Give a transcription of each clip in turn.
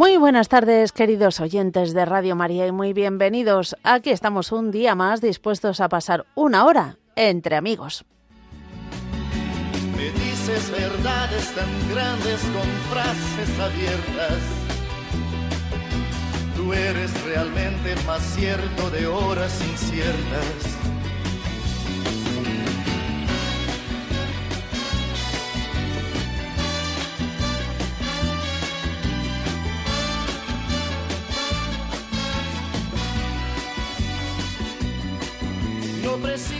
muy buenas tardes, queridos oyentes de Radio María, y muy bienvenidos. Aquí estamos un día más dispuestos a pasar una hora entre amigos. Me dices verdades tan grandes con frases abiertas. Tú eres realmente más cierto de horas inciertas. preciso.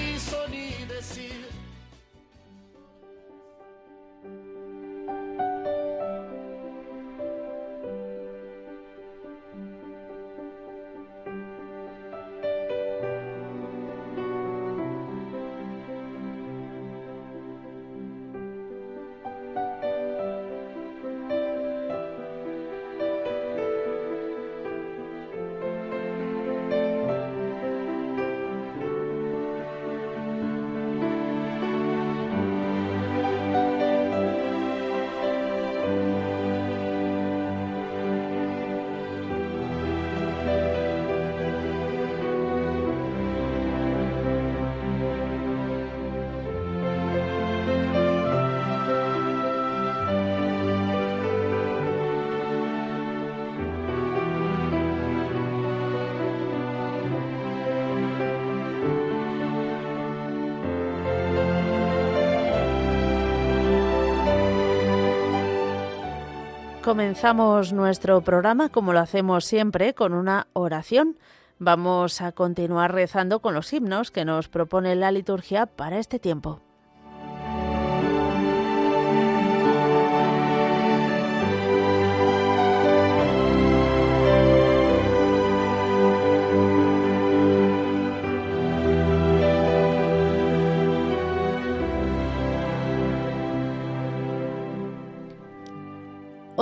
Comenzamos nuestro programa, como lo hacemos siempre, con una oración. Vamos a continuar rezando con los himnos que nos propone la liturgia para este tiempo.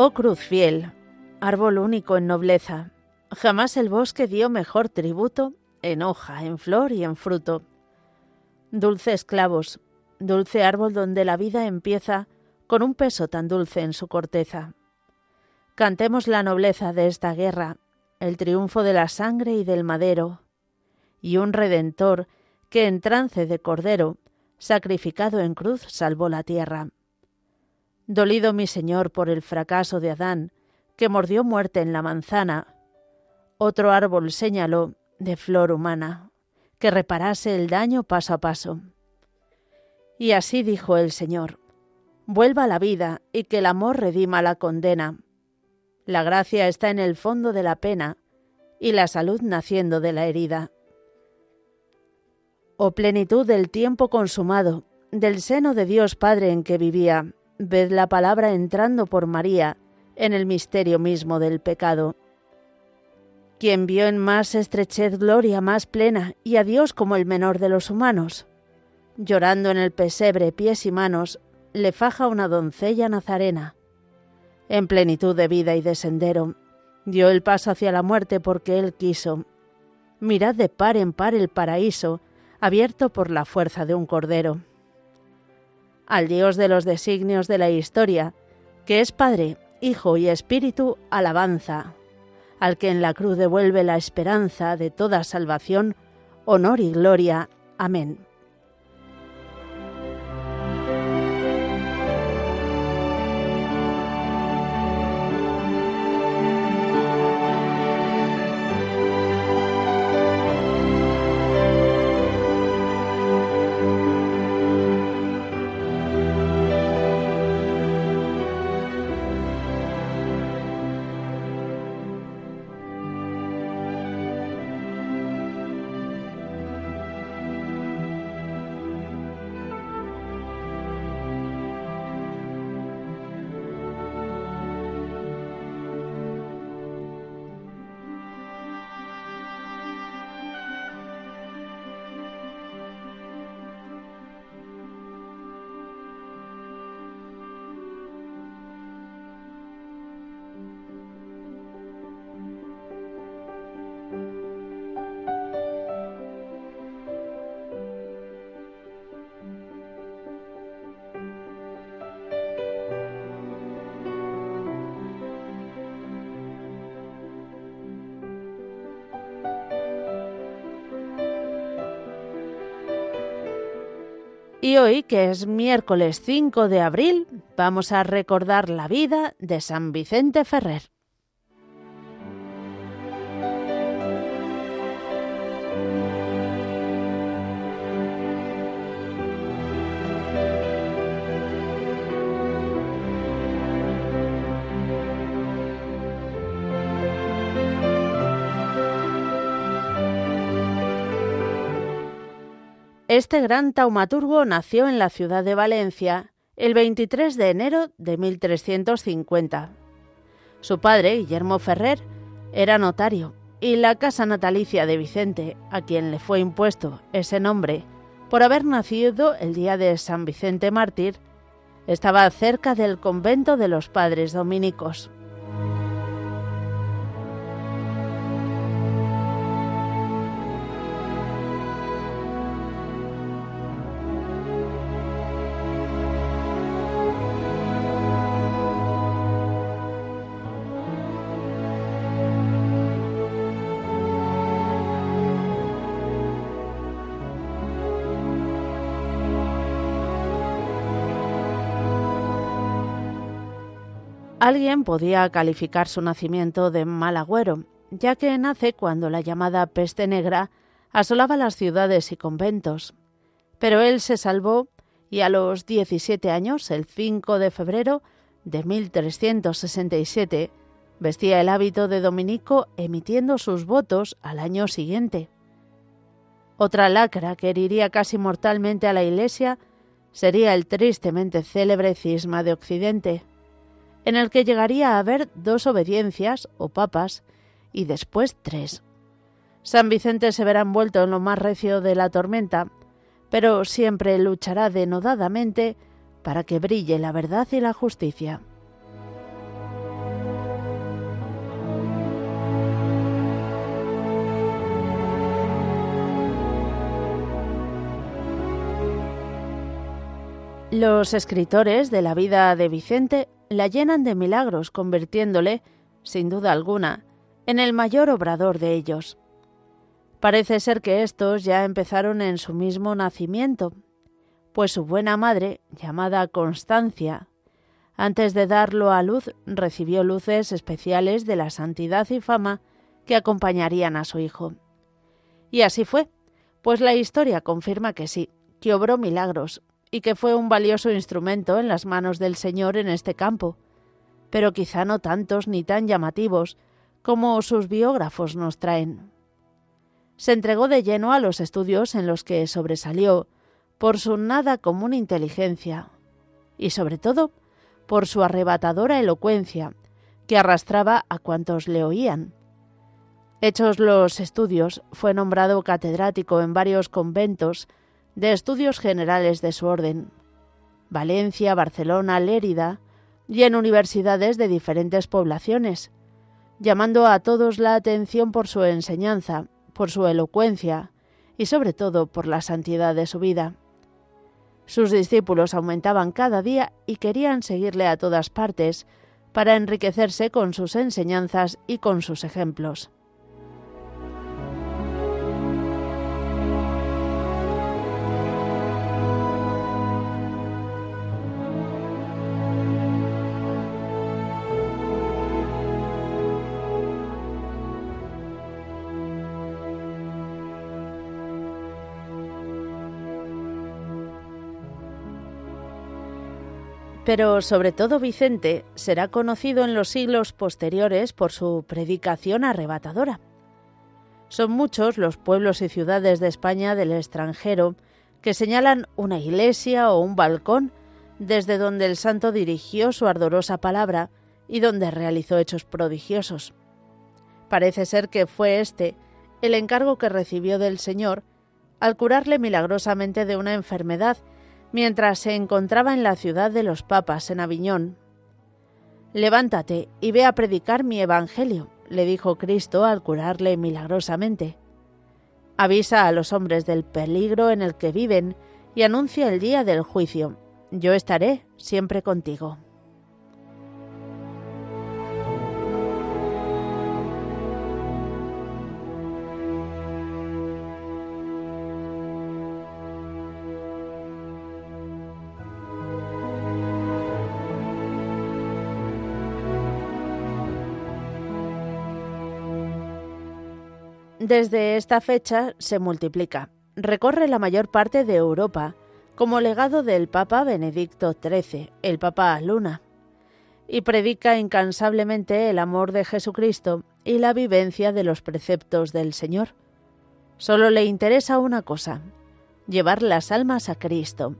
Oh cruz fiel, árbol único en nobleza, jamás el bosque dio mejor tributo en hoja, en flor y en fruto. Dulces clavos, dulce árbol donde la vida empieza con un peso tan dulce en su corteza. Cantemos la nobleza de esta guerra, el triunfo de la sangre y del madero, y un redentor que en trance de cordero, sacrificado en cruz, salvó la tierra. Dolido mi Señor por el fracaso de Adán, que mordió muerte en la manzana, otro árbol señaló de flor humana, que reparase el daño paso a paso. Y así dijo el Señor, vuelva la vida y que el amor redima la condena. La gracia está en el fondo de la pena y la salud naciendo de la herida. Oh plenitud del tiempo consumado, del seno de Dios Padre en que vivía, ved la palabra entrando por María en el misterio mismo del pecado. Quien vio en más estrechez gloria más plena y a Dios como el menor de los humanos. Llorando en el pesebre pies y manos, le faja una doncella nazarena. En plenitud de vida y de sendero, dio el paso hacia la muerte porque él quiso. Mirad de par en par el paraíso, abierto por la fuerza de un cordero al Dios de los designios de la historia, que es Padre, Hijo y Espíritu, alabanza, al que en la cruz devuelve la esperanza de toda salvación, honor y gloria. Amén. Y hoy, que es miércoles 5 de abril, vamos a recordar la vida de San Vicente Ferrer. Este gran taumaturgo nació en la ciudad de Valencia el 23 de enero de 1350. Su padre, Guillermo Ferrer, era notario y la casa natalicia de Vicente, a quien le fue impuesto ese nombre por haber nacido el día de San Vicente Mártir, estaba cerca del convento de los padres dominicos. Alguien podía calificar su nacimiento de mal agüero, ya que nace cuando la llamada peste negra asolaba las ciudades y conventos. Pero él se salvó y a los 17 años, el 5 de febrero de 1367, vestía el hábito de dominico emitiendo sus votos al año siguiente. Otra lacra que heriría casi mortalmente a la Iglesia sería el tristemente célebre cisma de Occidente en el que llegaría a haber dos obediencias o papas y después tres. San Vicente se verá envuelto en lo más recio de la tormenta, pero siempre luchará denodadamente para que brille la verdad y la justicia. Los escritores de la vida de Vicente la llenan de milagros, convirtiéndole, sin duda alguna, en el mayor obrador de ellos. Parece ser que estos ya empezaron en su mismo nacimiento, pues su buena madre, llamada Constancia, antes de darlo a luz, recibió luces especiales de la santidad y fama que acompañarían a su hijo. Y así fue, pues la historia confirma que sí, que obró milagros, y que fue un valioso instrumento en las manos del Señor en este campo, pero quizá no tantos ni tan llamativos como sus biógrafos nos traen. Se entregó de lleno a los estudios en los que sobresalió por su nada común inteligencia y sobre todo por su arrebatadora elocuencia que arrastraba a cuantos le oían. Hechos los estudios, fue nombrado catedrático en varios conventos de estudios generales de su orden, Valencia, Barcelona, Lérida, y en universidades de diferentes poblaciones, llamando a todos la atención por su enseñanza, por su elocuencia y sobre todo por la santidad de su vida. Sus discípulos aumentaban cada día y querían seguirle a todas partes para enriquecerse con sus enseñanzas y con sus ejemplos. Pero sobre todo Vicente será conocido en los siglos posteriores por su predicación arrebatadora. Son muchos los pueblos y ciudades de España del extranjero que señalan una iglesia o un balcón desde donde el santo dirigió su ardorosa palabra y donde realizó hechos prodigiosos. Parece ser que fue este el encargo que recibió del Señor al curarle milagrosamente de una enfermedad mientras se encontraba en la ciudad de los papas, en Aviñón. Levántate y ve a predicar mi Evangelio, le dijo Cristo al curarle milagrosamente. Avisa a los hombres del peligro en el que viven y anuncia el día del juicio. Yo estaré siempre contigo. Desde esta fecha se multiplica. Recorre la mayor parte de Europa como legado del Papa Benedicto XIII, el Papa Luna, y predica incansablemente el amor de Jesucristo y la vivencia de los preceptos del Señor. Solo le interesa una cosa, llevar las almas a Cristo.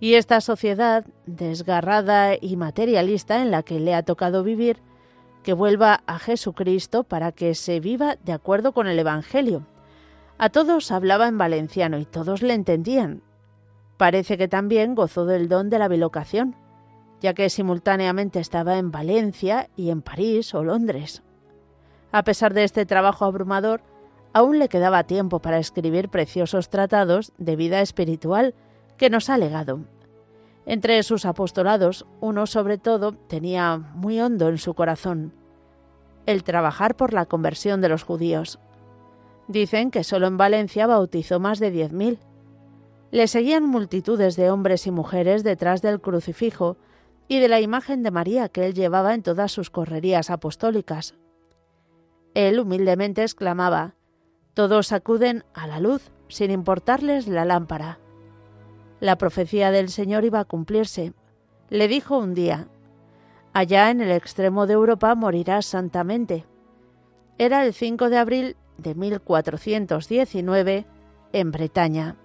Y esta sociedad, desgarrada y materialista en la que le ha tocado vivir, que vuelva a Jesucristo para que se viva de acuerdo con el Evangelio. A todos hablaba en valenciano y todos le entendían. Parece que también gozó del don de la bilocación, ya que simultáneamente estaba en Valencia y en París o Londres. A pesar de este trabajo abrumador, aún le quedaba tiempo para escribir preciosos tratados de vida espiritual que nos ha legado. Entre sus apostolados, uno sobre todo tenía muy hondo en su corazón, el trabajar por la conversión de los judíos. Dicen que solo en Valencia bautizó más de diez mil. Le seguían multitudes de hombres y mujeres detrás del crucifijo y de la imagen de María que él llevaba en todas sus correrías apostólicas. Él humildemente exclamaba, Todos acuden a la luz sin importarles la lámpara. La profecía del Señor iba a cumplirse. Le dijo un día, Allá en el extremo de Europa morirás santamente. Era el 5 de abril de 1419 en Bretaña.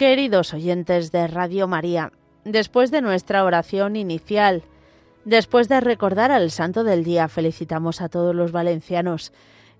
Queridos oyentes de Radio María, después de nuestra oración inicial, después de recordar al Santo del Día, felicitamos a todos los valencianos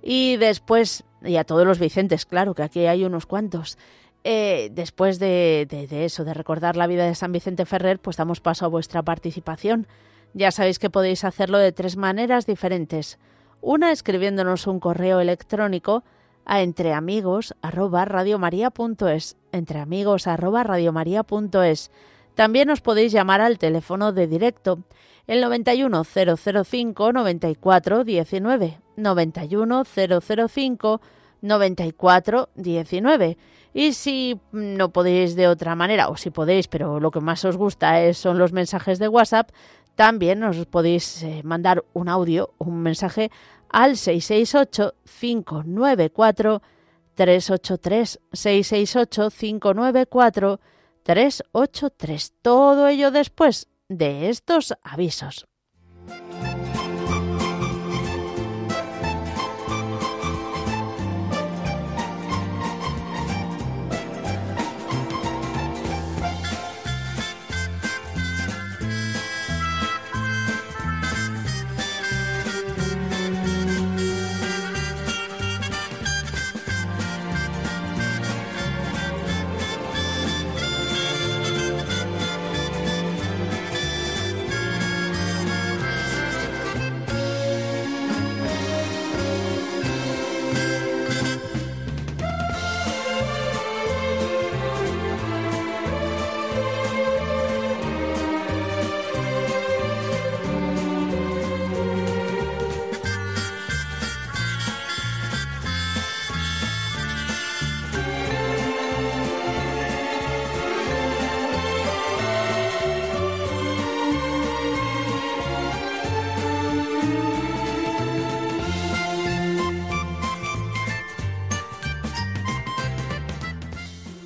y después, y a todos los Vicentes, claro, que aquí hay unos cuantos. Eh, después de, de eso, de recordar la vida de San Vicente Ferrer, pues damos paso a vuestra participación. Ya sabéis que podéis hacerlo de tres maneras diferentes. Una escribiéndonos un correo electrónico a entreamigos@radiomaria.es, entreamigos@radiomaria.es. También os podéis llamar al teléfono de directo, el 91 005 94 19, 91 005 94 19. Y si no podéis de otra manera, o si podéis, pero lo que más os gusta es, son los mensajes de WhatsApp, también os podéis eh, mandar un audio, un mensaje al 668-594-383. 668-594-383. Todo ello después de estos avisos.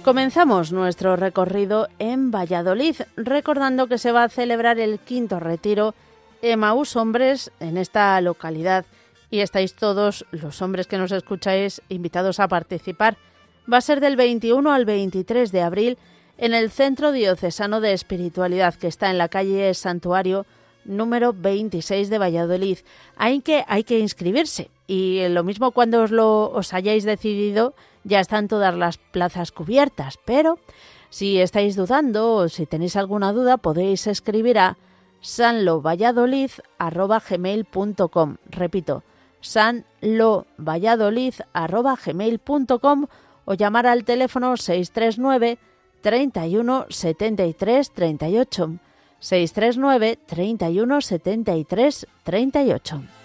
Comenzamos nuestro recorrido en Valladolid, recordando que se va a celebrar el quinto retiro Emaús Hombres en esta localidad y estáis todos los hombres que nos escucháis invitados a participar. Va a ser del 21 al 23 de abril en el Centro Diocesano de Espiritualidad que está en la calle Santuario número 26 de Valladolid. Hay que, hay que inscribirse y lo mismo cuando os, lo, os hayáis decidido ya están todas las plazas cubiertas, pero si estáis dudando o si tenéis alguna duda podéis escribir a sanlovalladolid.gmail.com. Repito, sanlovalladolid.gmail.com o llamar al teléfono 639 31 73 38. 639 31 73 38.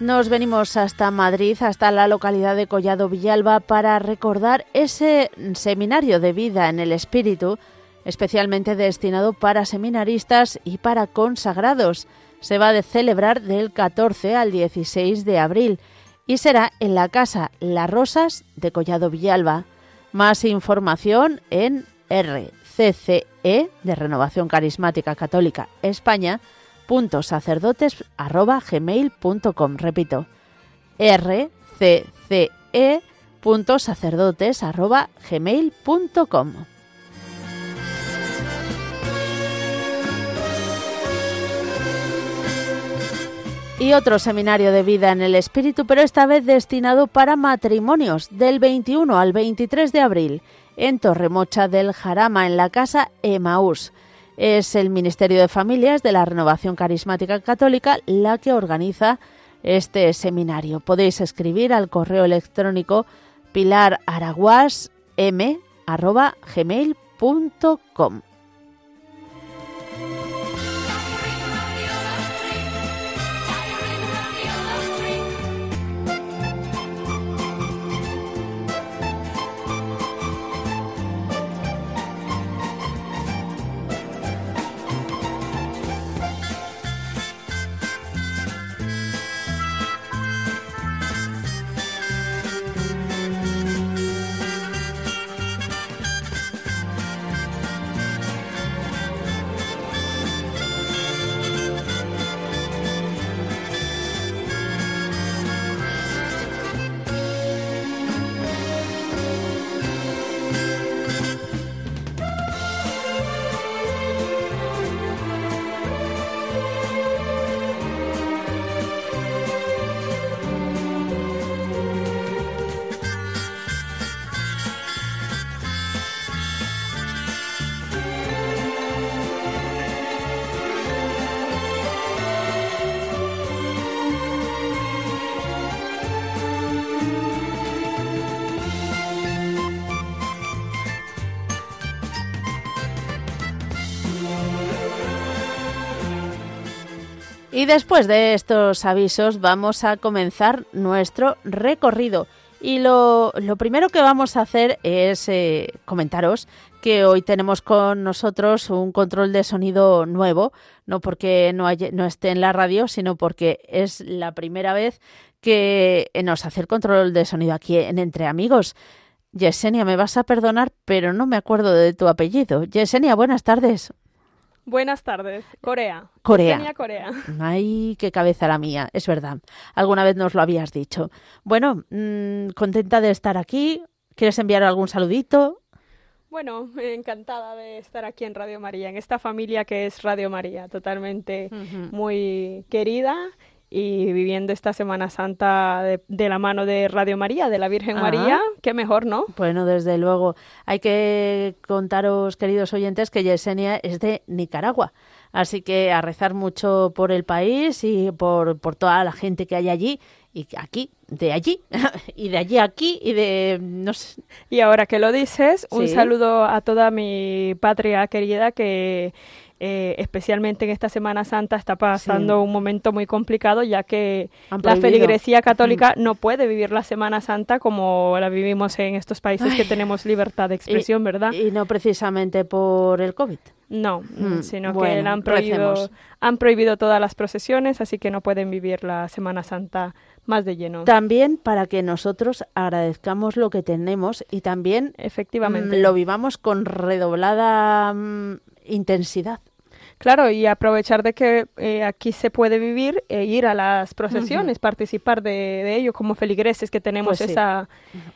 Nos venimos hasta Madrid, hasta la localidad de Collado Villalba, para recordar ese seminario de vida en el espíritu, especialmente destinado para seminaristas y para consagrados. Se va a celebrar del 14 al 16 de abril y será en la Casa Las Rosas de Collado Villalba. Más información en RCCE de Renovación Carismática Católica España sacerdotes arroba gmail.com. Repito, rcce sacerdotes arroba gmail.com. Y otro seminario de vida en el espíritu, pero esta vez destinado para matrimonios, del 21 al 23 de abril, en Torremocha del Jarama, en la casa Emaús. Es el Ministerio de Familias de la Renovación Carismática Católica la que organiza este seminario. Podéis escribir al correo electrónico pilararaguas.m@gmail.com. Y después de estos avisos vamos a comenzar nuestro recorrido. Y lo, primero que vamos a hacer es eh, comentaros que hoy tenemos con nosotros un control de sonido nuevo, no porque no, no esté en la radio, sino porque es la primera vez que nos hace el control de sonido aquí en Entre Amigos. Yesenia, me vas a perdonar, pero no me acuerdo de tu apellido. Yesenia, buenas tardes. Buenas tardes. Corea. Corea. Corea. Ay, qué cabeza la mía, es verdad. Alguna vez nos lo habías dicho. Bueno, mm, contenta de estar aquí. ¿Quieres enviar algún saludito? Bueno, encantada de estar aquí en Radio María, en esta familia que es Radio María, totalmente muy querida y viviendo esta Semana Santa de, la mano de Radio María, de la Virgen María, qué mejor, ¿no? Bueno, desde luego. Hay que contaros, queridos oyentes, que Yesenia es de Nicaragua. Así que a rezar mucho por el país y por, por toda la gente que hay allí y aquí, de allí, y de allí aquí, y de no sé. Y ahora que lo dices, un saludo a toda mi patria querida que eh, especialmente en esta Semana Santa está pasando un momento muy complicado ya que la feligresía católica no puede vivir la Semana Santa como la vivimos en estos países que tenemos libertad de expresión, ¿verdad? Y no precisamente por el COVID. No, mm, sino que han prohibido, han prohibido todas las procesiones, así que no pueden vivir la Semana Santa más de lleno. También para que nosotros agradezcamos lo que tenemos y también efectivamente mm, lo vivamos con redoblada mm, intensidad. Claro, y aprovechar de que eh, aquí se puede vivir e ir a las procesiones, participar de, ello como feligreses que tenemos pues esa,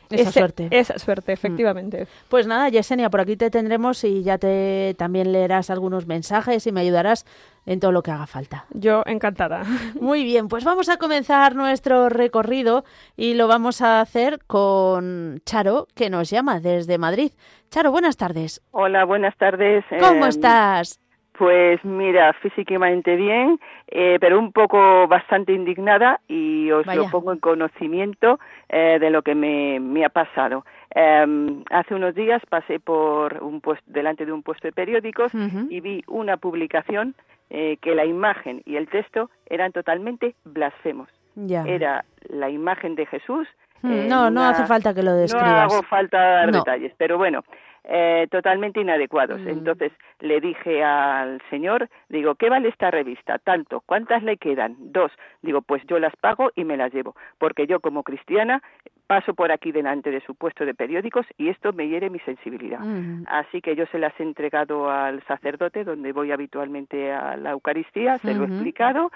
esa suerte. Esa suerte, efectivamente. Pues nada, Yesenia, por aquí te tendremos y ya te también leerás algunos mensajes y me ayudarás en todo lo que haga falta. Yo encantada. Muy bien, pues vamos a comenzar nuestro recorrido y lo vamos a hacer con Charo, que nos llama desde Madrid. Charo, buenas tardes. Hola, buenas tardes. ¿Cómo em, estás? Pues mira, físicamente bien, eh, pero un poco bastante indignada y os lo pongo en conocimiento eh, de lo que me, me ha pasado. Em, hace unos días pasé por un puesto, delante de un puesto de periódicos y vi una publicación eh, que la imagen y el texto eran totalmente blasfemos. Era la imagen de Jesús. Mm, no, no hace falta que lo describas. No hago falta dar detalles, pero bueno, eh, totalmente inadecuados. Mm. Entonces le dije al señor, digo, ¿qué vale esta revista? Tanto, ¿cuántas le quedan? Dos. Digo, pues yo las pago y me las llevo, porque yo como cristiana paso por aquí delante de su puesto de periódicos y esto me hiere mi sensibilidad. Mm. Así que yo se las he entregado al sacerdote donde voy habitualmente a la Eucaristía, se lo he explicado,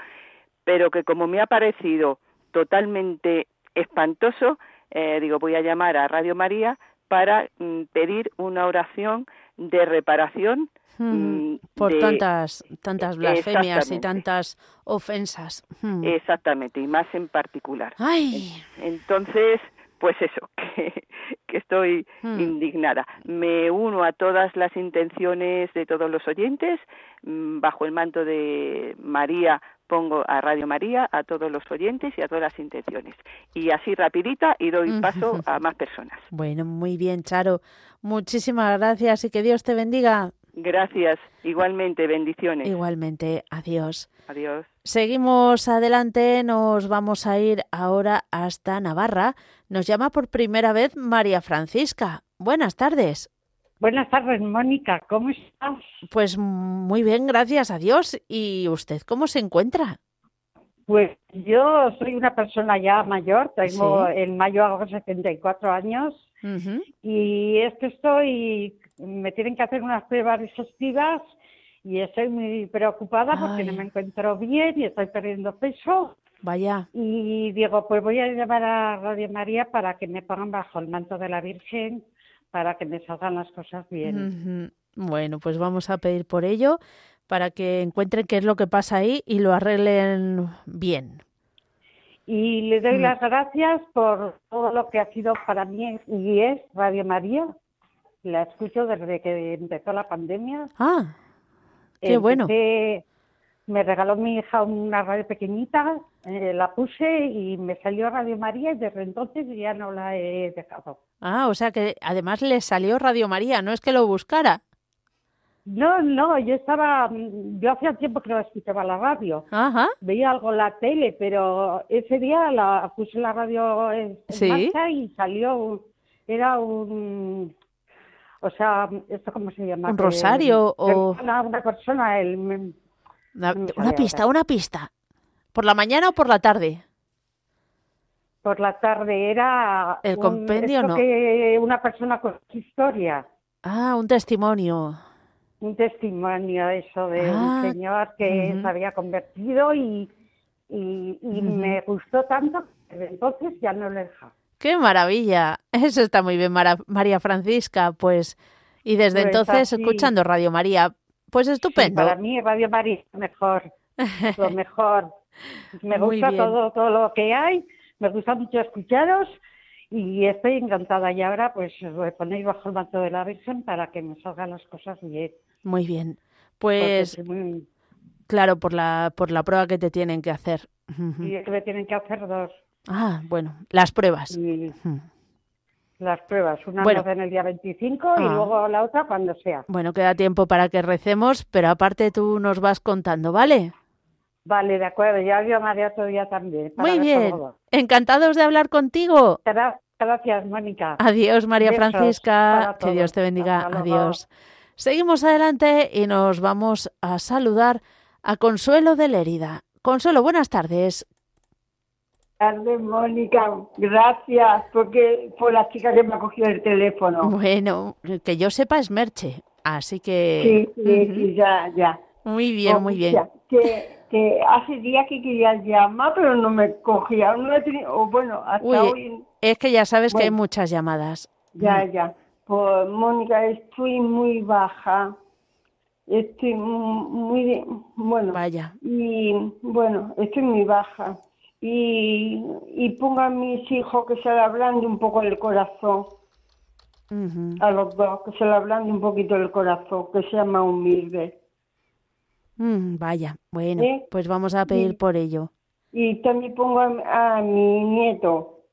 pero que como me ha parecido totalmente espantoso, eh, digo, voy a llamar a Radio María para mm, pedir una oración de reparación mm, por tantas tantas blasfemias y tantas ofensas. Exactamente, y más en particular. Ay. Entonces, pues eso, que, que estoy indignada. Me uno a todas las intenciones de todos los oyentes, mm, bajo el manto de María pongo a Radio María, a todos los oyentes y a todas las intenciones. Y así rapidita y doy paso a más personas. Bueno, muy bien, Charo. Muchísimas gracias y que Dios te bendiga. Gracias, igualmente, bendiciones. Igualmente, adiós. Adiós. Seguimos adelante, nos vamos a ir ahora hasta Navarra. Nos llama por primera vez María Francisca. Buenas tardes. Buenas tardes, Mónica. ¿Cómo estás? Pues muy bien, gracias a Dios. ¿Y usted cómo se encuentra? Pues yo soy una persona ya mayor, tengo en mayo hago 74 años y es que estoy, me tienen que hacer unas pruebas digestivas y estoy muy preocupada porque no me encuentro bien y estoy perdiendo peso. Vaya. Y digo, pues voy a llamar a Radio María para que me pongan bajo el manto de la Virgen para que me salgan las cosas bien. Bueno, pues vamos a pedir por ello para que encuentren qué es lo que pasa ahí y lo arreglen bien. Y le doy mm. las gracias por todo lo que ha sido para mí y es Radio María. La escucho desde que empezó la pandemia. Ah, qué bueno me regaló mi hija una radio pequeñita, eh, la puse y me salió Radio María y desde entonces ya no la he dejado. Ah, o sea que además le salió Radio María, no es que lo buscara. No, no, yo estaba, yo hacía tiempo que no escuchaba la radio. Ajá. Veía algo en la tele, pero ese día la puse la radio en, marcha y salió, era un, o sea, ¿esto cómo se llama? ¿Un rosario o...? Una, una persona, el una, pista, una pista. ¿Por la mañana o por la tarde? Por la tarde era... ¿El compendio no? Que una persona con historia. Ah, un testimonio. Un testimonio, eso, de un ah, señor que se había convertido y, y, me gustó tanto que entonces ya no lo he dejado. ¡Qué maravilla! Eso está muy bien, María Francisca. Pues, y desde pues entonces escuchando Radio María. Pues estupendo. para mí Radio María es mejor, lo mejor. Me gusta todo, todo lo que hay, me gusta mucho escucharos y estoy encantada. Y ahora pues os ponéis bajo el manto de la Virgen para que me salgan las cosas bien. Muy bien. Pues claro, por la, por la prueba que te tienen que hacer. Y es que me tienen que hacer dos. Ah, bueno, las pruebas. Las pruebas, una bueno. en el día 25 y ah. luego la otra cuando sea. Bueno, queda tiempo para que recemos, pero aparte tú nos vas contando, ¿vale? Vale, de acuerdo, ya llamaré otro día también. Muy bien, encantados de hablar contigo. Gracias, Mónica. Adiós, María Francisca. Que Dios te bendiga. Adiós. Seguimos adelante y nos vamos a saludar a Consuelo de Lérida. Consuelo, buenas tardes tardes, Mónica. Gracias porque por la chica que me ha cogido el teléfono. Bueno, que yo sepa es Merche, así que... Sí, sí, ya, ya. Muy bien, muy bien. Que, que hace días que quería llamar, pero no me cogía. No he tenido, bueno, hasta hoy... Es que ya sabes que hay muchas llamadas. Ya, ya. Pues, Mónica, estoy muy baja. Estoy muy... Bueno. Vaya. Y, bueno, estoy muy baja y, y ponga a mis hijos que se le ablande un poco el corazón. A los dos, que se le ablande un poquito el corazón, que sea más humilde. Mm, vaya, bueno, pues vamos a pedir por ello. Y también pongo a, mi nieto.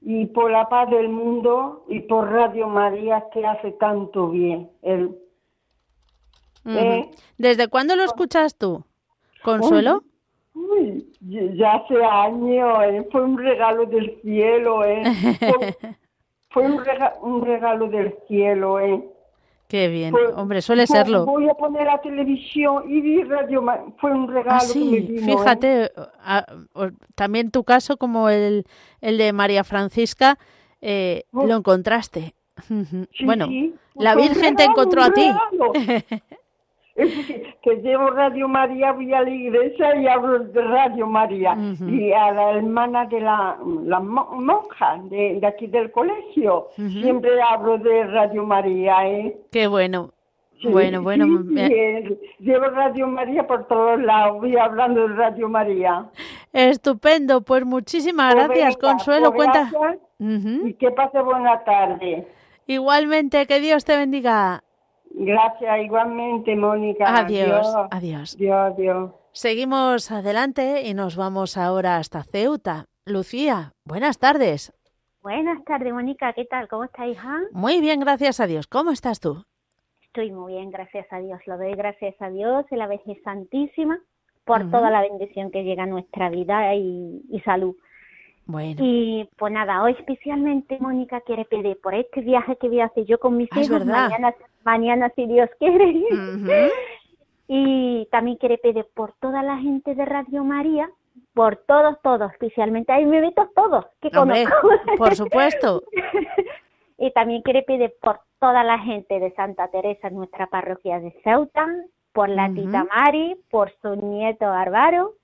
Y por la paz del mundo y por Radio María que hace tanto bien. Él. ¿Eh? ¿Desde cuándo lo escuchas tú? ¿Consuelo? Uy, ya hace años, ¿eh? fue un regalo del cielo, ¿eh? Fue, un, regalo del cielo, ¿eh? Qué bien, hombre, suele serlo. Voy a poner la televisión y vi radio, fue un regalo ah, sí, que me fíjate, también tu caso como el, el de María Francisca, eh, lo encontraste. bueno, la Virgen te encontró a ti. que llevo Radio María, voy a la iglesia y hablo de Radio María. Y a la hermana de la, la monja de, aquí del colegio, siempre hablo de Radio María. ¿eh? Qué bueno. bueno, bueno. Eh, llevo Radio María por todos lados, voy hablando de Radio María. Estupendo, pues muchísimas pues gracias, Consuelo. Pues cuenta. Y que pase buena tarde. Igualmente, que Dios te bendiga. Gracias, igualmente, Mónica. Adiós, adiós. Adiós, adiós. Seguimos adelante y nos vamos ahora hasta Ceuta. Lucía, buenas tardes. Buenas tardes, Mónica. ¿Qué tal? ¿Cómo estás, hija? Muy bien, gracias a Dios. ¿Cómo estás tú? Estoy muy bien, gracias a Dios. Lo doy gracias a Dios y la Virgen Santísima por toda la bendición que llega a nuestra vida y, y salud. Bueno. Y pues nada, hoy especialmente Mónica quiere pedir por este viaje que voy a hacer yo con mis ah, hijos mañana, mañana si Dios quiere. y también quiere pedir por toda la gente de Radio María, por todos, todos, especialmente ahí me meto todos que conozco. por supuesto. y también quiere pedir por toda la gente de Santa Teresa, nuestra parroquia de Ceuta, por la tita Mari, por su nieto Álvaro,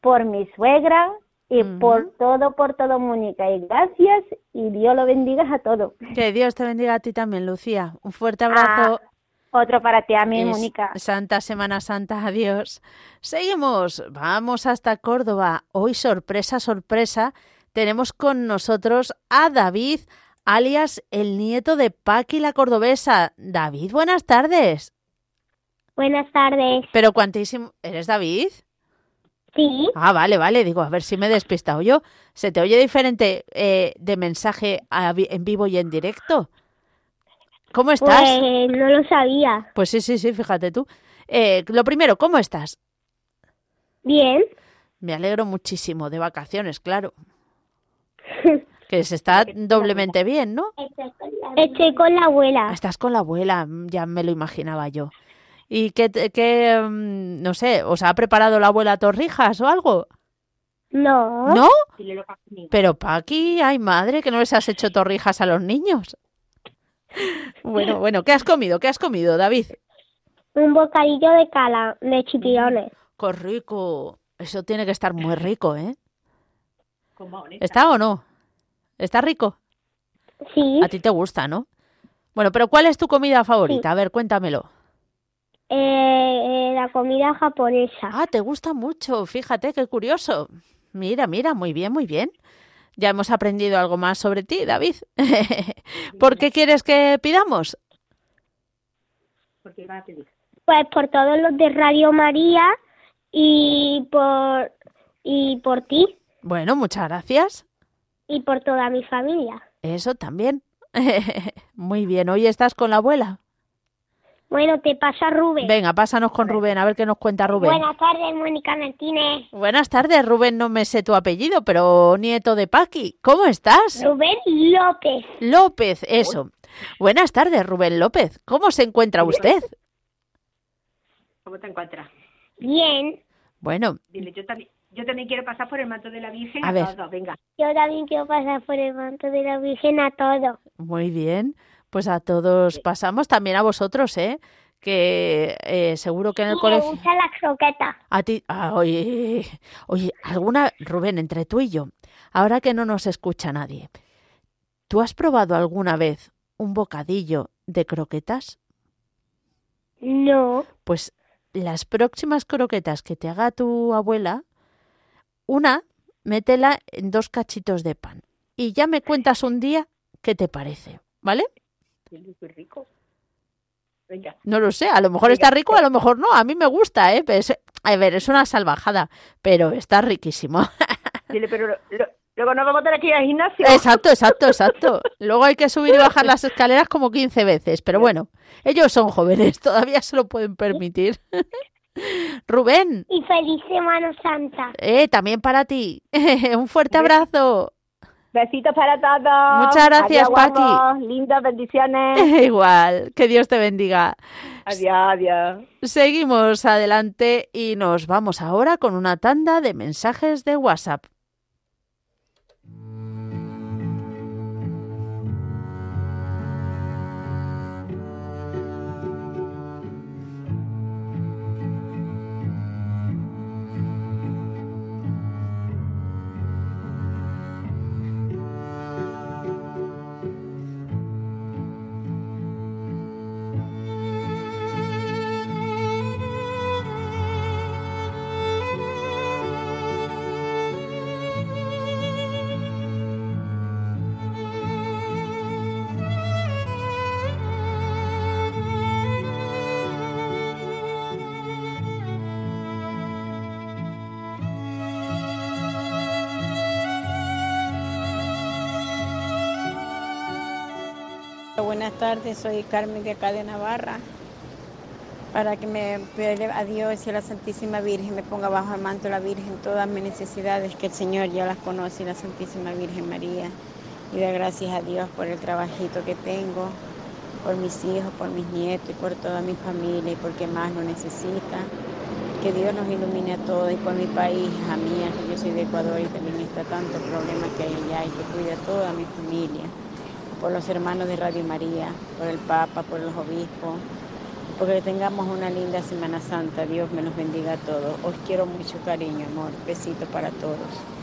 por mi suegra, y por todo, por todo, Mónica. Y gracias y Dios lo bendiga a todos. Que Dios te bendiga a ti también, Lucía. Un fuerte abrazo. Ah, otro para ti, a mí, Mónica. Santa Semana Santa, adiós. Seguimos, vamos hasta Córdoba. Hoy, sorpresa, sorpresa, tenemos con nosotros a David, alias el nieto de Paqui la cordobesa. David, buenas tardes. Buenas tardes. Pero cuantísimo. ¿Eres David? Sí. Ah, vale, vale. Digo, a ver si me he despistado yo. ¿Se te oye diferente eh, de mensaje en vivo y en directo? ¿Cómo estás? Pues no lo sabía. Pues sí, sí, sí, fíjate tú. Eh, lo primero, ¿cómo estás? Bien. Me alegro muchísimo. De vacaciones, claro. que se está doblemente bien, ¿no? Estoy con la abuela. Estás con la abuela, ya me lo imaginaba yo. ¿Y qué, qué, mm, no sé, os ha preparado la abuela torrijas o algo? No. ¿No? Pero Paqui, ay madre, que no les has hecho torrijas a los niños. Bueno, bueno, ¿qué has comido? ¿Qué has comido, David? Un bocadillo de cala, de chipiones. ¡Qué rico! Eso tiene que estar muy rico, ¿eh? ¿Está o no? ¿Está rico? Sí. A ti te gusta, ¿no? Bueno, pero ¿cuál es tu comida favorita? A ver, cuéntamelo. Eh, la comida japonesa. Ah, te gusta mucho, fíjate, qué curioso. Mira, mira, muy bien, muy bien. Ya hemos aprendido algo más sobre ti, David. ¿Por qué quieres que pidamos? a pedir? Pues por todos los de Radio María y por y por ti. Bueno, muchas gracias. Y por toda mi familia. Eso también. Muy bien, hoy estás con la abuela. Bueno, te pasa Rubén. Venga, pásanos con Rubén, a ver qué nos cuenta Rubén. Buenas tardes, Mónica Martínez. Buenas tardes, Rubén, no me sé tu apellido, pero nieto de Paqui. ¿Cómo estás? Rubén López. López, eso. Buenas tardes, Rubén López. ¿Cómo se encuentra usted? ¿Cómo te encuentras? Bien. Bueno. Dile, yo también, yo también quiero pasar por el manto de la Virgen a, todos, venga. Yo también quiero pasar por el manto de la Virgen a todos. Muy bien. Pues a todos pasamos, también a vosotros, ¿eh? Que eh, seguro que en el colegio... Me gusta la croqueta. A ti... Ah, oye, oye, alguna... Rubén, entre tú y yo, ahora que no nos escucha nadie, ¿tú has probado alguna vez un bocadillo de croquetas? No. Pues las próximas croquetas que te haga tu abuela, una, métela en dos cachitos de pan. Y ya me cuentas un día qué te parece, ¿vale? Rico. No lo sé, a lo mejor está rico, a lo mejor no. A mí me gusta, ¿eh? a ver, es una salvajada, pero está riquísimo. pero luego nos vamos a tener que ir al gimnasio. Exacto, exacto, exacto. Luego hay que subir y bajar las escaleras como 15 veces, pero bueno, ellos son jóvenes, todavía se lo pueden permitir. Rubén. Y feliz Semana Santa. Eh, también para ti. Un fuerte abrazo. Besitos para todos. Muchas gracias, Paqui. Lindas bendiciones. Igual, que Dios te bendiga. Adiós, adiós. Seguimos adelante y nos vamos ahora con una tanda de mensajes de WhatsApp. Tardes, soy Carmen de acá de Navarra. Para que me pide a Dios y a la Santísima Virgen me ponga bajo el manto la Virgen todas mis necesidades, que el Señor ya las conoce, y la Santísima Virgen María. Y de gracias a Dios por el trabajito que tengo, por mis hijos, por mis nietos y por toda mi familia y porque más lo necesita. Que Dios nos ilumine a todos y por mi país, a mí, que yo soy de Ecuador y también está tanto problema que hay allá y que cuide a toda mi familia por los hermanos de Radio María, por el Papa, por los obispos, porque tengamos una linda Semana Santa. Dios me los bendiga a todos. Os quiero mucho cariño, amor. Besito para todos.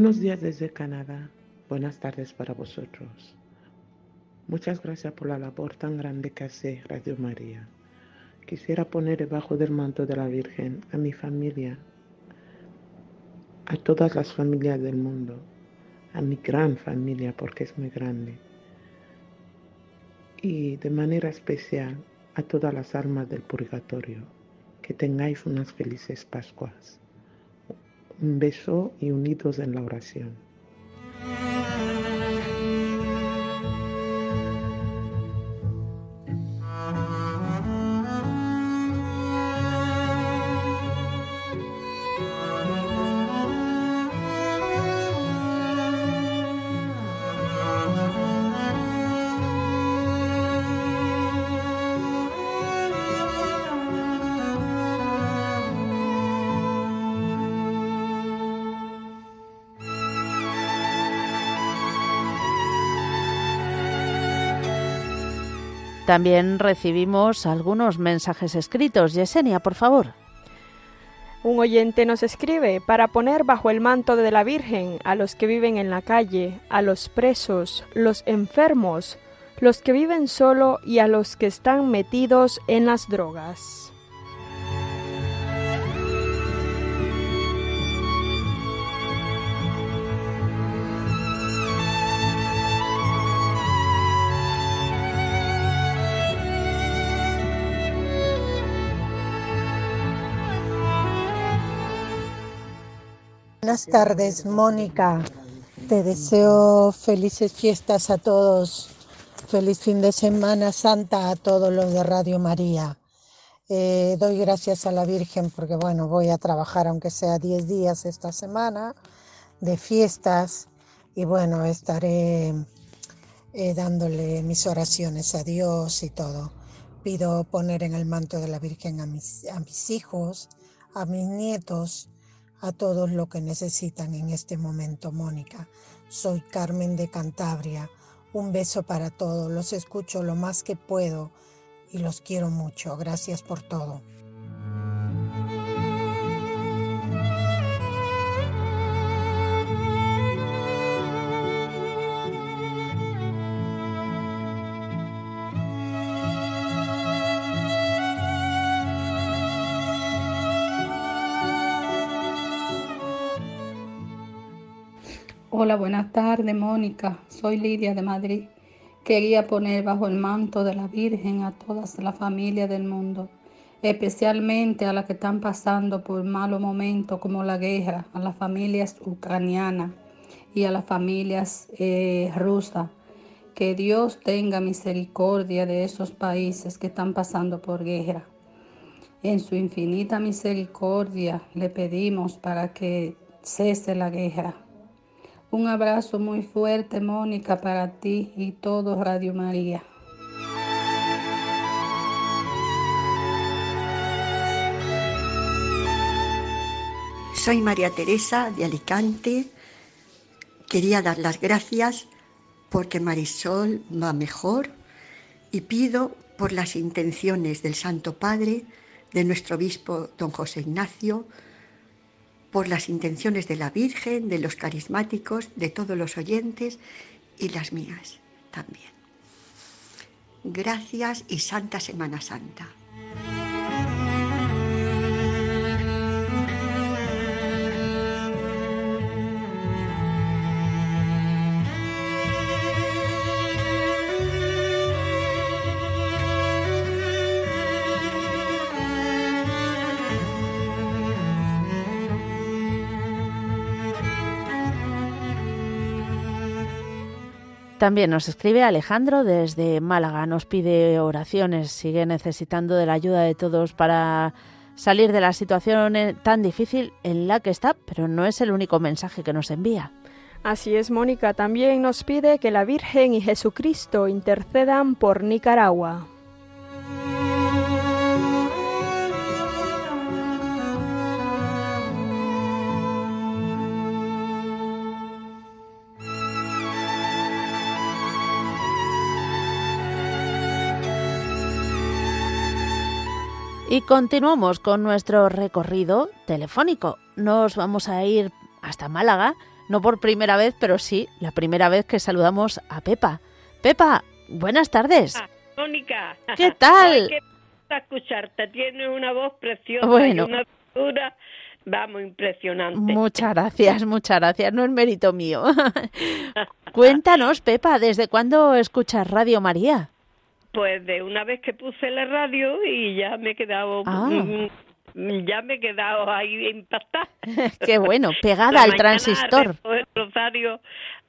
Buenos días desde Canadá. Buenas tardes para vosotros. Muchas gracias por la labor tan grande que hace Radio María. Quisiera poner debajo del manto de la Virgen a mi familia, a todas las familias del mundo, a mi gran familia porque es muy grande, y de manera especial a todas las almas del purgatorio. Que tengáis unas felices Pascuas. Un beso y unidos en la oración. También recibimos algunos mensajes escritos. Yesenia, por favor. Un oyente nos escribe para poner bajo el manto de la Virgen a los que viven en la calle, a los presos, los enfermos, los que viven solo y a los que están metidos en las drogas. Buenas tardes, Mónica. Te deseo felices fiestas a todos. Feliz fin de semana santa a todos los de Radio María. Eh, doy gracias a la Virgen porque, bueno, voy a trabajar aunque sea 10 días esta semana de fiestas y, bueno, estaré eh, dándole mis oraciones a Dios y todo. Pido poner en el manto de la Virgen a mis, a mis hijos, a mis nietos a todos lo que necesitan en este momento, Mónica. Soy Carmen de Cantabria. Un beso para todos. Los escucho lo más que puedo y los quiero mucho. Gracias por todo. Hola, buenas tardes, Mónica. Soy Lidia de Madrid. Quería poner bajo el manto de la Virgen a todas las familias del mundo, especialmente a las que están pasando por malos momentos como la guerra, a las familias ucranianas y a las familias eh, rusas. Que Dios tenga misericordia de esos países que están pasando por guerra. En su infinita misericordia le pedimos para que cese la guerra un abrazo muy fuerte, Mónica, para ti y todo Radio María. Soy María Teresa de Alicante. Quería dar las gracias porque Marisol va mejor y pido por las intenciones del Santo Padre, de nuestro obispo don José Ignacio, por las intenciones de la Virgen, de los carismáticos, de todos los oyentes y las mías también. Gracias y Santa Semana Santa. También nos escribe Alejandro desde Málaga, nos pide oraciones, sigue necesitando de la ayuda de todos para salir de la situación eh, tan difícil en la que está, pero no es el único mensaje que nos envía. Así es, Mónica, también nos pide que la Virgen y Jesucristo intercedan por Nicaragua. Y continuamos con nuestro recorrido telefónico. Nos vamos a ir hasta Málaga, no por primera vez, pero sí la primera vez que saludamos a Pepa. Pepa, buenas tardes. Ah, Mónica. ¿Qué tal? Qué escucharte, tiene una voz preciosa bueno. y una figura, vamos, impresionante. Muchas gracias, muchas gracias, no es mérito mío. Cuéntanos, Pepa, ¿desde cuándo escuchas Radio María? Pues de una vez que puse la radio y ya me he quedado... Ah. Mm, ya me he quedado ahí impactada. Qué bueno, pegada al transistor. El rosario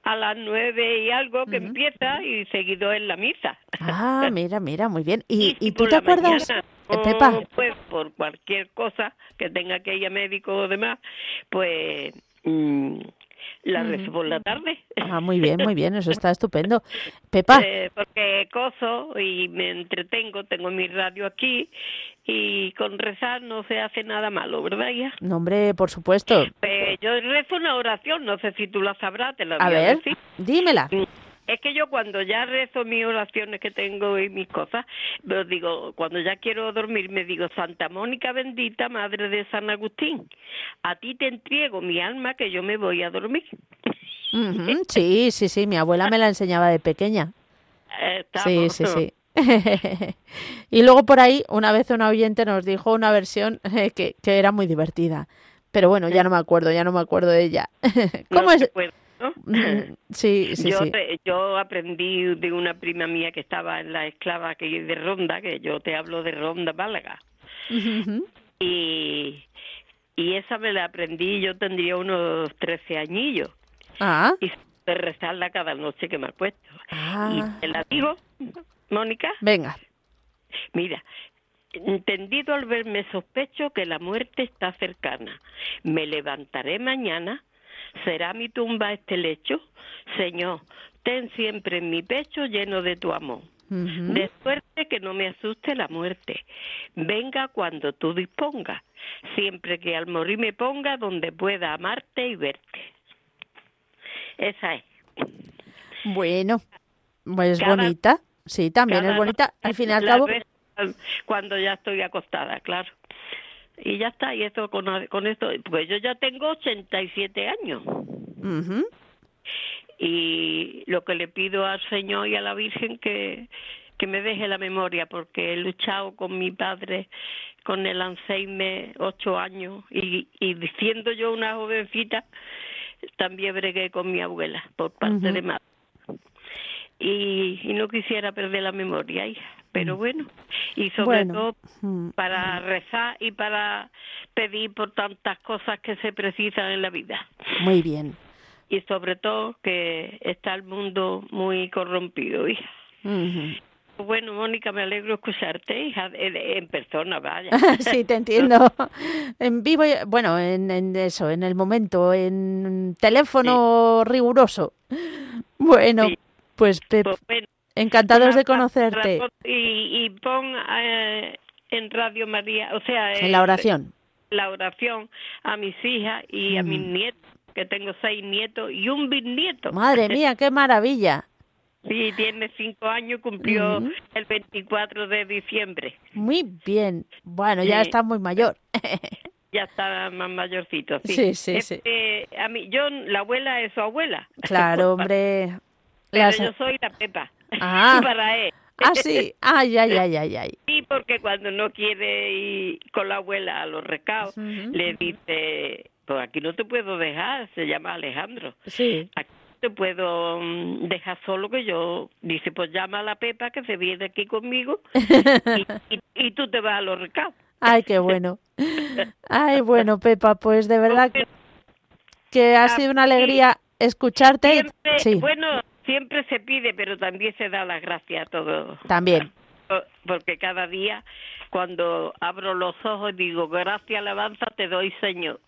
a las nueve y algo que empieza y seguido en la misa. Ah, mira, mira, muy bien. ¿Y, y, tú te acuerdas, mañana, eh, Pepa? Pues por cualquier cosa que tenga que ir a médico o demás, pues... Mm, la rezo por la tarde. Ah, muy bien, muy bien, eso está estupendo. Pepa. Eh, porque cozo y me entretengo, tengo mi radio aquí y con rezar no se hace nada malo, ¿verdad ya? No, hombre, por supuesto. Pues yo rezo una oración, no sé si tú la sabrás, te la a voy a ver, decir. dímela. Es que yo cuando ya rezo mis oraciones que tengo y mis cosas, pero digo, cuando ya quiero dormir, me digo, Santa Mónica bendita, Madre de San Agustín, a ti te entrego mi alma que yo me voy a dormir. Sí, sí, sí, mi abuela me la enseñaba de pequeña. Sí, sí, sí. y luego por ahí, una vez un oyente nos dijo una versión eh, que, que era muy divertida. Pero bueno, ya no me acuerdo, ya no me acuerdo de ella. ¿Cómo es? Sí, sí, yo, sí. yo aprendí de una prima mía que estaba en la esclava que de Ronda, que yo te hablo de Ronda, Málaga. Y, y esa me la aprendí, yo tendría unos 13 añillos. Ah. Y de rezarla cada noche que me acuesto. Ah. Y te la digo, Mónica. Venga. Mira, entendido al verme sospecho que la muerte está cercana. Me levantaré mañana ¿Será mi tumba este lecho? Señor, ten siempre en mi pecho lleno de tu amor. De suerte que no me asuste la muerte. Venga cuando tú dispongas, siempre que al morir me ponga donde pueda amarte y verte. Esa es. Bueno, pues bonita. Sí, también es bonita. Al fin y al cabo. Cuando ya estoy acostada, claro y ya está, y esto con, con esto, pues yo ya tengo 87 años. Y lo que le pido al Señor y a la Virgen que, que me deje la memoria, porque he luchado con mi padre con el Alzheimer ocho años y, y diciendo yo una jovencita, también bregué con mi abuela por parte de madre. Y, y, no quisiera perder la memoria, hija pero mm. bueno, y sobre todo mm. para rezar y para pedir por tantas cosas que se precisan en la vida. Muy bien. Y sobre todo que está el mundo muy corrompido, hija. Bueno, Mónica, me alegro escucharte, hija, en persona, vaya. sí, te entiendo. En vivo, bueno, en, eso, en el momento, en teléfono riguroso. Bueno, pues, pues Encantados de conocerte. Y, pon eh, en Radio María, o sea, en la oración. La oración a mis hijas y a mis mm. nietos, que tengo seis nietos y un bisnieto. Madre mía, qué maravilla. Sí, tiene cinco años, cumplió el 24 de diciembre. Muy bien. Bueno, ya está muy mayor. ya está más mayorcito, sí. Sí, sí, a mí, yo, la abuela es su abuela. Claro, hombre. Pero yo soy la Pepa. Ah. para él. Ah, sí. Ay, ay, ay, ay, ay. Sí, porque cuando no quiere ir con la abuela a los recados, le dice, pues aquí no te puedo dejar, se llama Alejandro. Sí. Aquí te puedo mm, dejar solo que yo. Dice, pues llama a la Pepa que se viene aquí conmigo y, y, tú te vas a los recados. Ay, qué bueno. Ay, bueno, Pepa, pues de verdad que, que ha sido una alegría escucharte. sí. Bueno, siempre se pide, pero también se da las gracias a todos. También. Porque cada día, cuando abro los ojos, digo, gracias, alabanza te doy, Señor,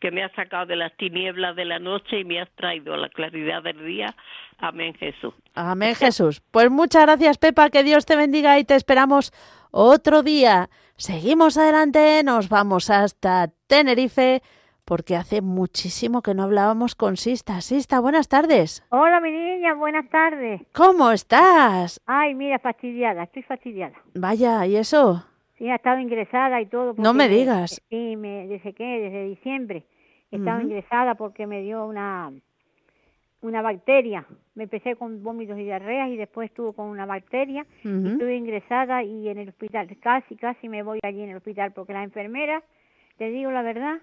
que me has sacado de las tinieblas de la noche y me has traído a la claridad del día. Amén, Jesús. Amén, Jesús. Pues muchas gracias, Pepa, que Dios te bendiga y te esperamos otro día. Seguimos adelante, nos vamos hasta Tenerife porque hace muchísimo que no hablábamos con Sista. Sista, buenas tardes. Hola, mi niña, buenas tardes. ¿Cómo estás? Ay, mira, fastidiada, estoy fastidiada. Vaya, ¿y eso? Sí, ha estado ingresada y todo. No me digas. Sí, me, desde qué, desde diciembre. He estado ingresada porque me dio una una bacteria. Me empecé con vómitos y diarreas y después estuve con una bacteria. Estuve ingresada y en el hospital, casi, casi me voy allí en el hospital porque las enfermeras, te digo la verdad,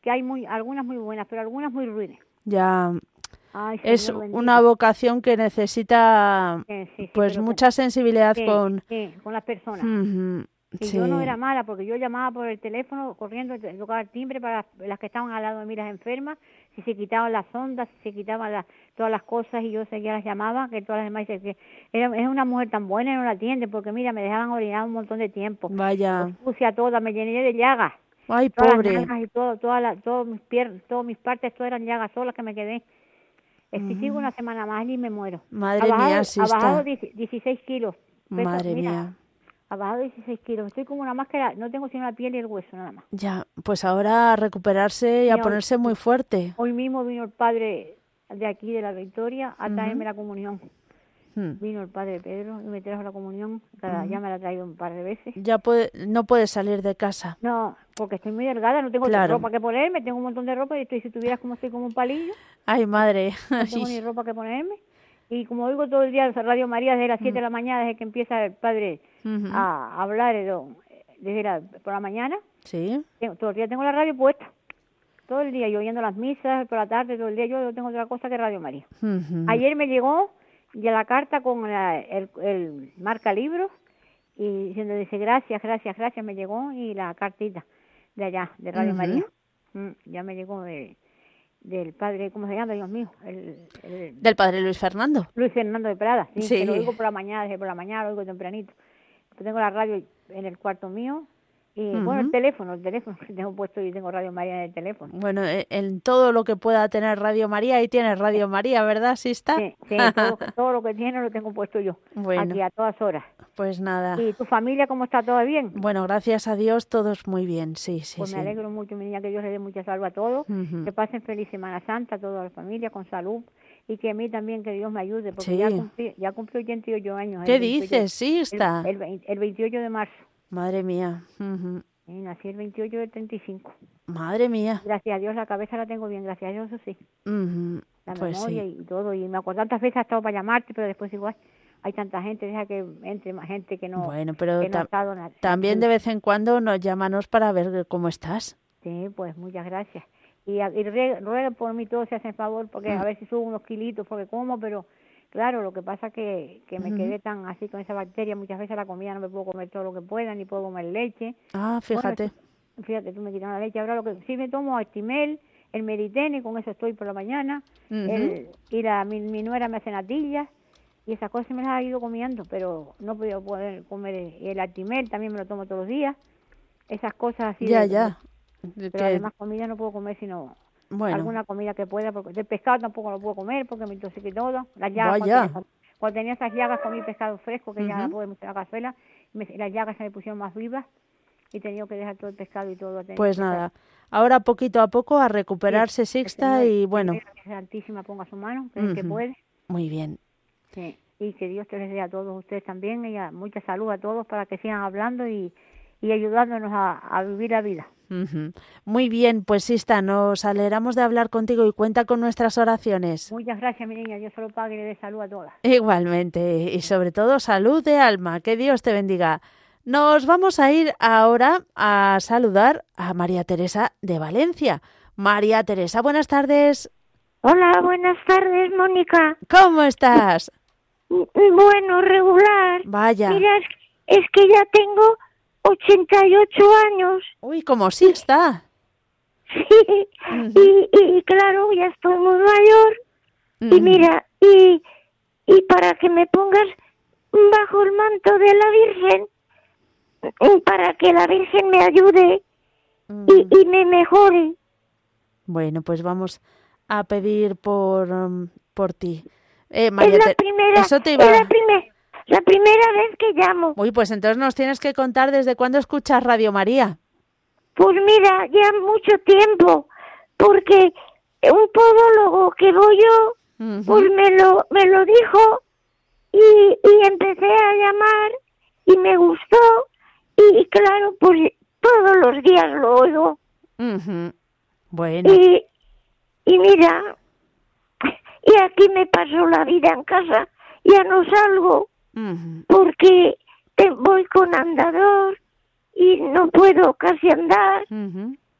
que hay muy algunas muy buenas, pero algunas muy ruines. Ya. es una vocación que necesita pues mucha sensibilidad con con las personas. y yo no era mala porque yo llamaba por el teléfono corriendo tocaba el timbre para las que estaban al lado de mí las enfermas si se quitaban las ondas si se quitaban las, todas las cosas y yo seguía las llamaba que todas las demás que era, es una mujer tan buena y no la atiende porque mira me dejaban orinar un montón de tiempo vaya puse a todas me llené de llagas Ay, pobre. y todo, todas todos mis piernas, todas mis partes, todas eran llagas solas que me quedé. Es que sigo una semana más y me muero. Madre mía, sí Ha bajado 16 kilos. Madre mía. Ha bajado 16 kilos. Estoy como una máscara, no tengo sino la piel y el hueso nada más. Ya, pues ahora a recuperarse y a ponerse muy fuerte. Hoy mismo vino el padre de aquí, de la Victoria, a traerme la comunión. Hmm. Vino el padre Pedro y me trajo la comunión, ya me la ha traído un par de veces. Ya puede, no puedes salir de casa. No, porque estoy muy delgada, no tengo ropa que ponerme, tengo un montón de ropa y estoy, si tuvieras como estoy como un palillo. Ay, madre. No tengo ni ropa que ponerme. Y como oigo todo el día Radio María desde las 7 de la mañana, desde que empieza el padre a hablar desde la, por la mañana, sí. todo el día tengo la radio puesta todo el día yo oyendo las misas, por la tarde, todo el día yo no tengo otra cosa que Radio María. Ayer me llegó ya la carta con el, el, marca libros y diciendo, dice, gracias, gracias, gracias, me llegó y la cartita de allá, de Radio María. Mm, ya me llegó de, del padre, ¿cómo se llama? Dios mío. El, del padre Luis Fernando. Luis Fernando de Prada, sí, sí. lo oigo por la mañana, desde por la mañana, lo oigo tempranito. tengo la radio en el cuarto mío y bueno, el teléfono, el teléfono que tengo puesto y tengo Radio María en el teléfono. Bueno, e, en todo lo que pueda tener Radio María, ahí tienes Radio María, ¿verdad? ¿Sí está? Sí, todo, lo que tiene lo tengo puesto yo, bueno, aquí a todas horas. Pues nada. ¿Y tu familia cómo está? ¿Todo bien? Bueno, gracias a Dios, todos muy bien, sí, sí, Pues me alegro mucho, mi niña, que Dios le dé mucha salud a todos, que pasen feliz Semana Santa, toda la familia, con salud, y que a mí también que Dios me ayude, porque ya, cumplí, ya cumplí 88 años. ¿Qué dices? sí, está. El, el, 28 de marzo. Madre mía. nací el 28 del 35. Madre mía. Gracias a Dios la cabeza la tengo bien, gracias a Dios eso sí. La pues memoria y todo. Y me acuerdo tantas veces he estado para llamarte, pero después igual hay tanta gente, deja que entre más gente que no, bueno, pero también de vez en cuando nos llámanos para ver cómo estás. Sí, pues muchas gracias. Y, y por mí todo se hacen favor, porque mm. a ver si subo unos kilitos, porque como, pero Claro, lo que pasa que, que me quedé tan así con esa bacteria, muchas veces la comida no me puedo comer todo lo que pueda, ni puedo comer leche. Ah, fíjate. fíjate, tú me quitas la leche. Ahora lo que sí me tomo estimel, el meritene, con eso estoy por la mañana. y la, mi, mi, nuera me hace natillas y esas cosas me las ha ido comiendo, pero no he podido poder comer el actimel, también me lo tomo todos los días. Esas cosas así. Ya, ya. Pero además comida no puedo comer sino alguna comida que pueda, porque el pescado tampoco lo puedo comer porque me intoxiqué todo. Las llagas, cuando tenía, esas llagas comí pescado fresco, que ya no puedo meter la cazuela, las llagas se me pusieron más vivas y tenía que dejar todo el pescado y todo. Pues nada, ahora poquito a poco a recuperarse Sixta y bueno. Que Santísima ponga su mano, que, que puede. Muy bien. Sí, y que Dios te les dé a todos ustedes también y mucha salud a todos para que sigan hablando y, y ayudándonos a vivir la vida. Muy bien, pues Sista, nos alegramos de hablar contigo y cuenta con nuestras oraciones. Muchas gracias, mi niña. Dios solo le dé salud a todas. Igualmente, y sobre todo salud de alma. Que Dios te bendiga. Nos vamos a ir ahora a saludar a María Teresa de Valencia. María Teresa, buenas tardes. Hola, buenas tardes, Mónica. ¿Cómo estás? Bueno, regular. Vaya. Mira, es que ya tengo 88 años. Uy, como sí está. Sí, y, y, claro, ya estoy muy mayor. Y mira, y, y para que me pongas bajo el manto de la Virgen, para que la Virgen me ayude y, y, me mejore. Bueno, pues vamos a pedir por, um, por ti. Eh, María, es la primera, eso te iba... es la primera la primera vez que llamo. Uy, pues entonces nos tienes que contar desde cuándo escuchas Radio María. Pues mira, ya mucho tiempo, porque un podólogo que voy yo, pues me lo, me lo dijo y, y empecé a llamar y me gustó y, claro, pues todos los días lo oigo. Bueno. Y, y mira, y aquí me pasó la vida en casa, ya no salgo porque voy con andador y no puedo casi andar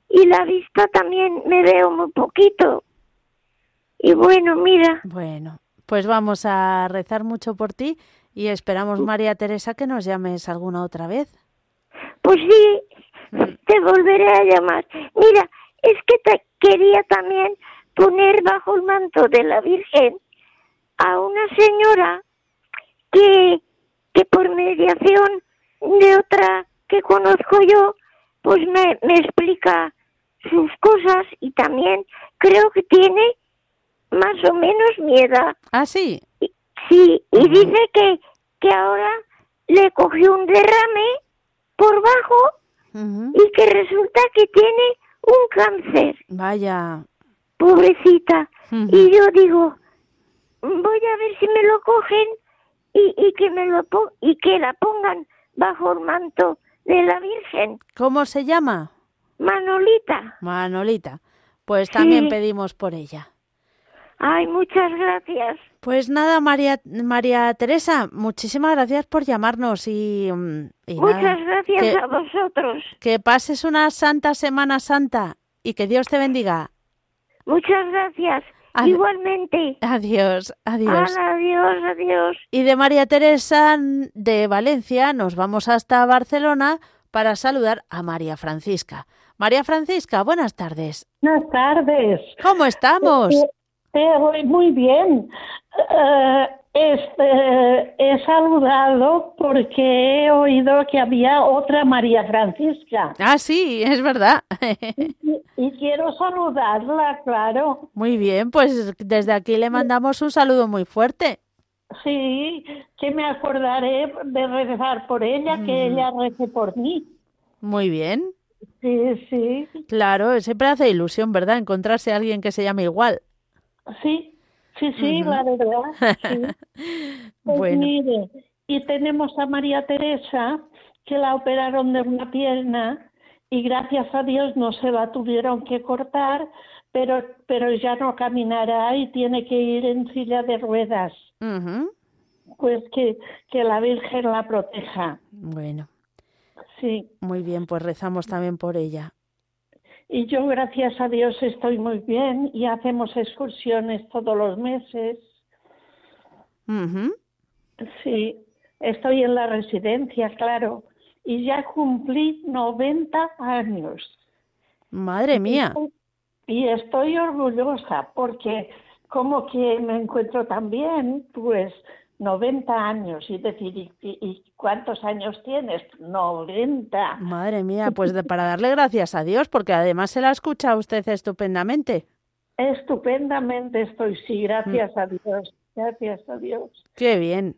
y la vista también me veo muy poquito. Y bueno, mira. Bueno, pues vamos a rezar mucho por ti y esperamos, María Teresa, que nos llames alguna otra vez. Pues sí, te volveré a llamar. Mira, es que te quería también poner bajo el manto de la Virgen a una señora que, que por mediación de otra que conozco yo, pues me, me explica sus cosas y también creo que tiene más o menos miedo. Ah, sí. sí, y dice que, que ahora le cogió un derrame por bajo y que resulta que tiene un cáncer. Vaya. Pobrecita. Y yo digo, voy a ver si me lo cogen y, y que me lo y que la pongan bajo el manto de la Virgen. ¿Cómo se llama? Manolita. Manolita. Pues también pedimos por ella. Ay, muchas gracias. Pues nada, María, María Teresa, muchísimas gracias por llamarnos y, mm, muchas gracias a vosotros. Que pases una santa Semana Santa y que Dios te bendiga. Muchas gracias. Igualmente. Adiós, adiós. adiós, adiós. Y de María Teresa de Valencia nos vamos hasta Barcelona para saludar a María Francisca. María Francisca, buenas tardes. Buenas tardes. ¿Cómo estamos? voy muy bien. Eh, este, he saludado porque he oído que había otra María Francisca. Ah, sí, es verdad. y, quiero saludarla, claro. Muy bien, pues desde aquí le mandamos un saludo muy fuerte. Sí, que me acordaré de rezar por ella, que ella rece por mí. Muy bien. Sí, sí. Claro, siempre hace ilusión, ¿verdad? Encontrarse a alguien que se llame igual. Sí, sí, sí, la verdad. Pues bueno. mire, y tenemos a María Teresa, que la operaron de una pierna y gracias a Dios no se la tuvieron que cortar, pero, pero ya no caminará y tiene que ir en silla de ruedas. Pues que, que la Virgen la proteja. Bueno. Sí. Muy bien, pues rezamos también por ella. Y yo, gracias a Dios, estoy muy bien y hacemos excursiones todos los meses. Sí, estoy en la residencia, claro, y ya cumplí 90 años. Madre mía. Y estoy orgullosa porque como que me encuentro tan bien, pues 90 años, y decir, ¿y, cuántos años tienes? 90. Madre mía, pues para darle gracias a Dios, porque además se la escucha usted estupendamente. Estupendamente estoy, sí, gracias mm. a Dios, gracias a Dios. Qué bien.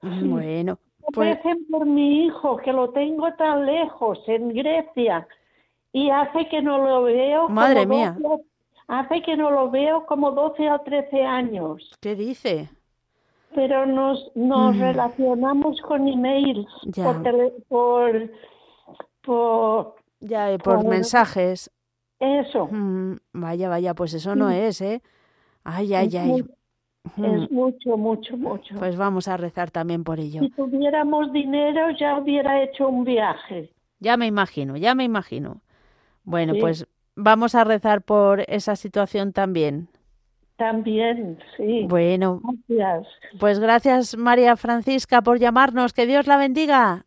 Bueno. Pues... por mi hijo, que lo tengo tan lejos, en Grecia, y hace que no lo veo. Madre mía. hace que no lo veo como 12 o 13 años. ¿Qué dice? Pero nos, nos mm. relacionamos con emails por, por, ya, por, mensajes. Eso. Mm, vaya, vaya, pues eso no es, ¿eh? Ay, ay, ay. Es mucho, mucho, mucho. Pues vamos a rezar también por ello. Si tuviéramos dinero ya hubiera hecho un viaje. Ya me imagino, ya me imagino. Bueno, pues vamos a rezar por esa situación también. También, sí. Bueno, gracias. Pues gracias María Francisca por llamarnos. Que Dios la bendiga.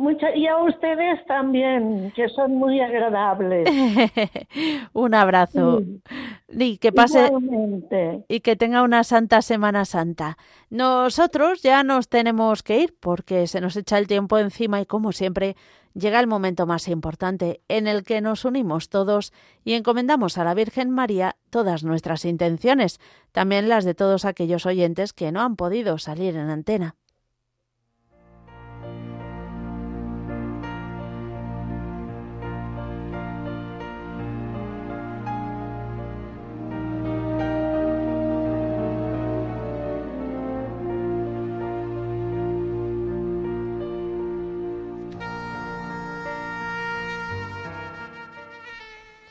Mucha, y a ustedes también, que son muy agradables. Un abrazo. Y que pase y que tenga una santa Semana Santa. Nosotros ya nos tenemos que ir porque se nos echa el tiempo encima y como siempre llega el momento más importante en el que nos unimos todos y encomendamos a la Virgen María todas nuestras intenciones, también las de todos aquellos oyentes que no han podido salir en antena.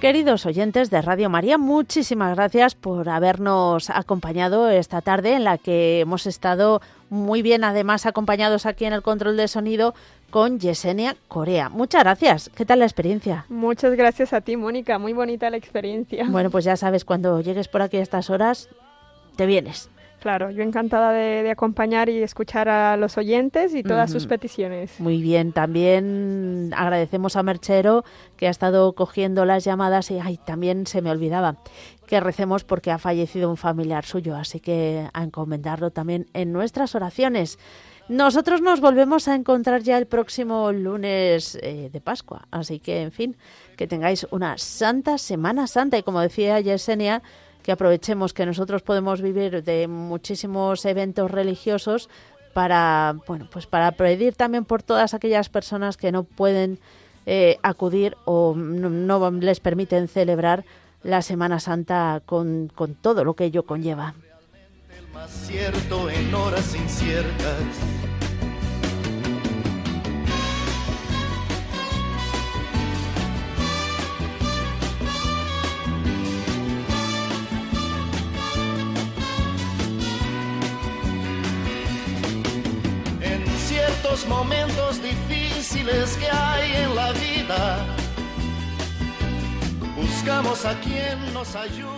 Queridos oyentes de Radio María, muchísimas gracias por habernos acompañado esta tarde en la que hemos estado muy bien, además acompañados aquí en el control de sonido con Yesenia Corea. Muchas gracias. ¿Qué tal la experiencia? Muchas gracias a ti, Mónica. Muy bonita la experiencia. Bueno, pues ya sabes, cuando llegues por aquí a estas horas, te vienes Claro, yo encantada de, acompañar y escuchar a los oyentes y todas sus peticiones. Muy bien, también agradecemos a Merchero que ha estado cogiendo las llamadas y ay, también se me olvidaba que recemos porque ha fallecido un familiar suyo, así que a encomendarlo también en nuestras oraciones. Nosotros nos volvemos a encontrar ya el próximo lunes eh, de Pascua, así que en fin, que tengáis una santa Semana Santa y como decía Yesenia, que aprovechemos que nosotros podemos vivir de muchísimos eventos religiosos para, bueno, pues para pedir también por todas aquellas personas que no pueden eh, acudir o no, les permiten celebrar la Semana Santa con, con todo lo que ello conlleva. Momentos difíciles que hay en la vida, buscamos a quien nos ayude